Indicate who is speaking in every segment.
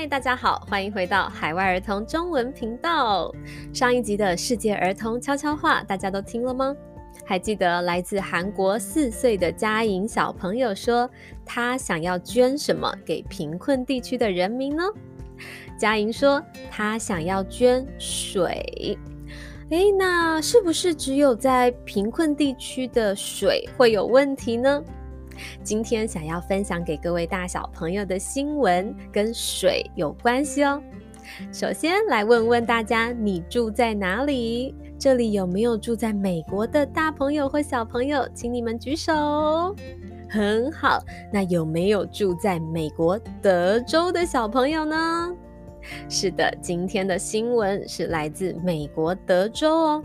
Speaker 1: 嗨，大家好，欢迎回到海外儿童中文频道。上一集的世界儿童悄悄话，大家都听了吗？还记得来自韩国四岁的佳颖小朋友说，他想要捐什么给贫困地区的人民呢？佳颖说，他想要捐水。诶，那是不是只有在贫困地区的水会有问题呢？今天想要分享给各位大小朋友的新闻跟水有关系哦。首先来问问大家，你住在哪里？这里有没有住在美国的大朋友或小朋友？请你们举手。很好，那有没有住在美国德州的小朋友呢？是的，今天的新闻是来自美国德州哦。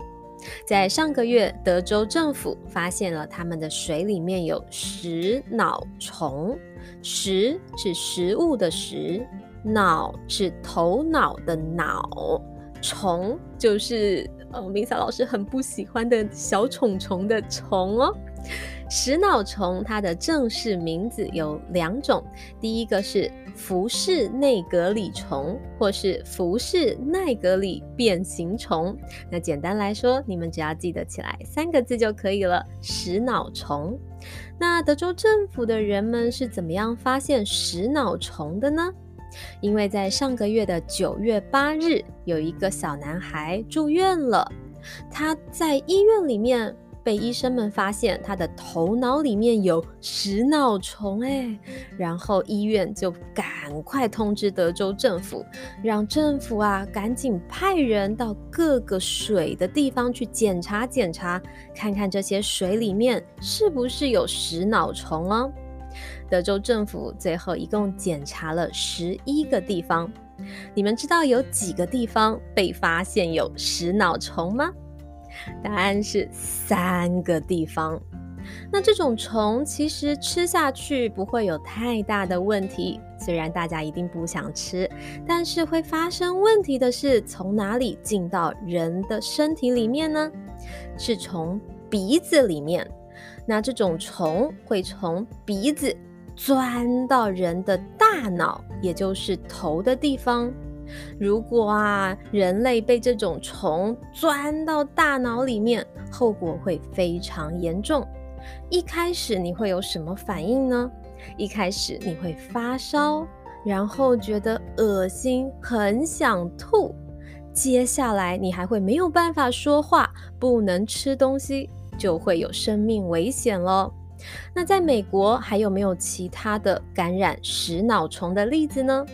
Speaker 1: 在上个月，德州政府发现了他们的水里面有食脑虫。食是食物的食，脑是头脑的脑，虫就是呃，明霞老师很不喜欢的小虫虫的虫哦。食脑虫它的正式名字有两种，第一个是福氏内格里虫，或是福氏奈格里变形虫。那简单来说，你们只要记得起来三个字就可以了：食脑虫。那德州政府的人们是怎么样发现食脑虫的呢？因为在上个月的九月八日，有一个小男孩住院了，他在医院里面。被医生们发现他的头脑里面有食脑虫，哎，然后医院就赶快通知德州政府，让政府啊赶紧派人到各个水的地方去检查检查，看看这些水里面是不是有食脑虫哦。德州政府最后一共检查了十一个地方，你们知道有几个地方被发现有食脑虫吗？答案是三个地方。那这种虫其实吃下去不会有太大的问题，虽然大家一定不想吃，但是会发生问题的是从哪里进到人的身体里面呢？是从鼻子里面。那这种虫会从鼻子钻到人的大脑，也就是头的地方。如果啊，人类被这种虫钻到大脑里面，后果会非常严重。一开始你会有什么反应呢？一开始你会发烧，然后觉得恶心，很想吐。接下来你还会没有办法说话，不能吃东西，就会有生命危险了。那在美国还有没有其他的感染食脑虫的例子呢？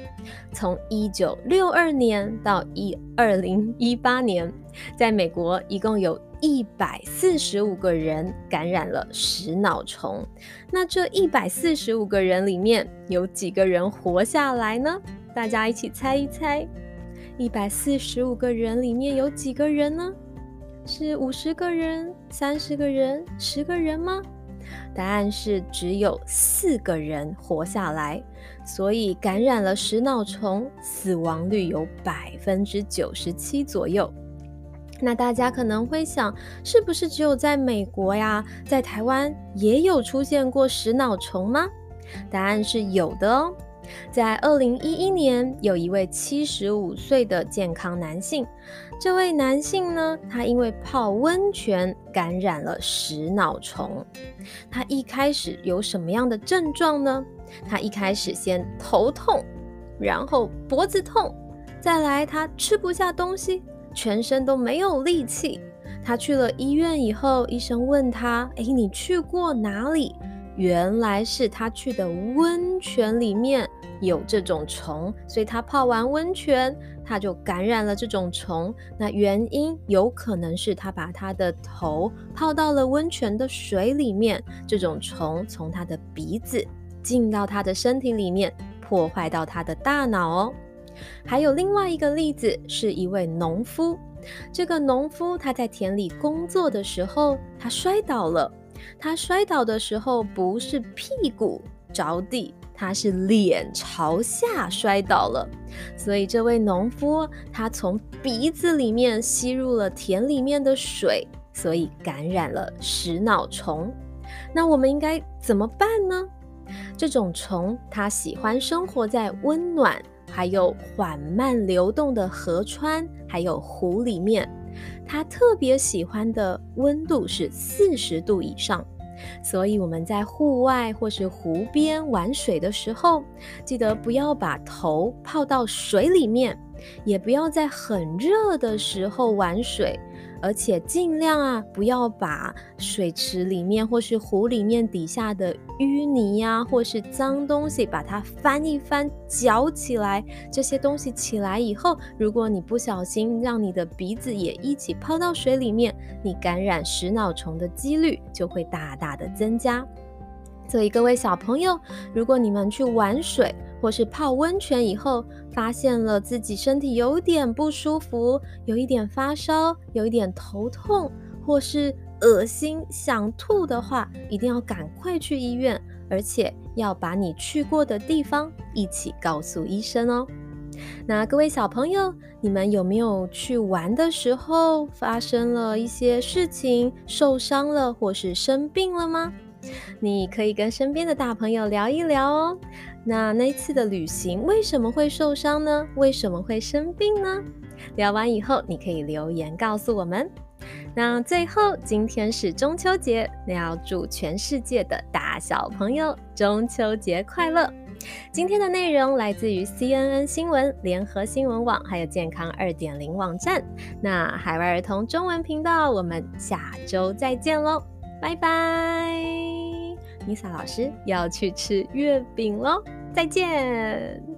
Speaker 1: 从一九六二年到一二零一八年，在美国一共有一百四十五个人感染了食脑虫。那这一百四十五个人里面有几个人活下来呢？大家一起猜一猜，一百四十五个人里面有几个人呢？是五十个人、三十个人、十个人吗？答案是只有四个人活下来，所以感染了食脑虫，死亡率有百分之九十七左右。那大家可能会想，是不是只有在美国呀，在台湾也有出现过食脑虫吗？答案是有的哦。在二零一一年，有一位七十五岁的健康男性。这位男性呢，他因为泡温泉感染了食脑虫。他一开始有什么样的症状呢？他一开始先头痛，然后脖子痛，再来他吃不下东西，全身都没有力气。他去了医院以后，医生问他：“哎，你去过哪里？”原来是他去的温泉里面有这种虫，所以他泡完温泉，他就感染了这种虫。那原因有可能是他把他的头泡到了温泉的水里面，这种虫从他的鼻子进到他的身体里面，破坏到他的大脑哦。还有另外一个例子，是一位农夫，这个农夫他在田里工作的时候，他摔倒了。他摔倒的时候不是屁股着地，他是脸朝下摔倒了。所以这位农夫他从鼻子里面吸入了田里面的水，所以感染了食脑虫。那我们应该怎么办呢？这种虫它喜欢生活在温暖还有缓慢流动的河川，还有湖里面。它特别喜欢的温度是四十度以上。所以我们在户外或是湖边玩水的时候，记得不要把头泡到水里面，也不要在很热的时候玩水。而且尽量啊，不要把水池里面或是湖里面底下的淤泥呀，或是脏东西，把它翻一翻、搅起来。这些东西起来以后，如果你不小心让你的鼻子也一起泡到水里面，你感染食脑虫的几率就会大大的增加。所以各位小朋友，如果你们去玩水，或是泡温泉以后，发现了自己身体有点不舒服，有一点发烧，有一点头痛，或是恶心、想吐的话，一定要赶快去医院，而且要把你去过的地方一起告诉医生哦。那各位小朋友，你们有没有去玩的时候发生了一些事情，受伤了或是生病了吗？你可以跟身边的大朋友聊一聊哦。那那次的旅行为什么会受伤呢？为什么会生病呢？聊完以后，你可以留言告诉我们。那最后，今天是中秋节，那要祝全世界的大小朋友中秋节快乐。今天的内容来自于 CNN 新闻、联合新闻网，还有健康二点零网站。那海外儿童中文频道，我们下周再见喽，拜拜。妮萨老师要去吃月饼喽，再见。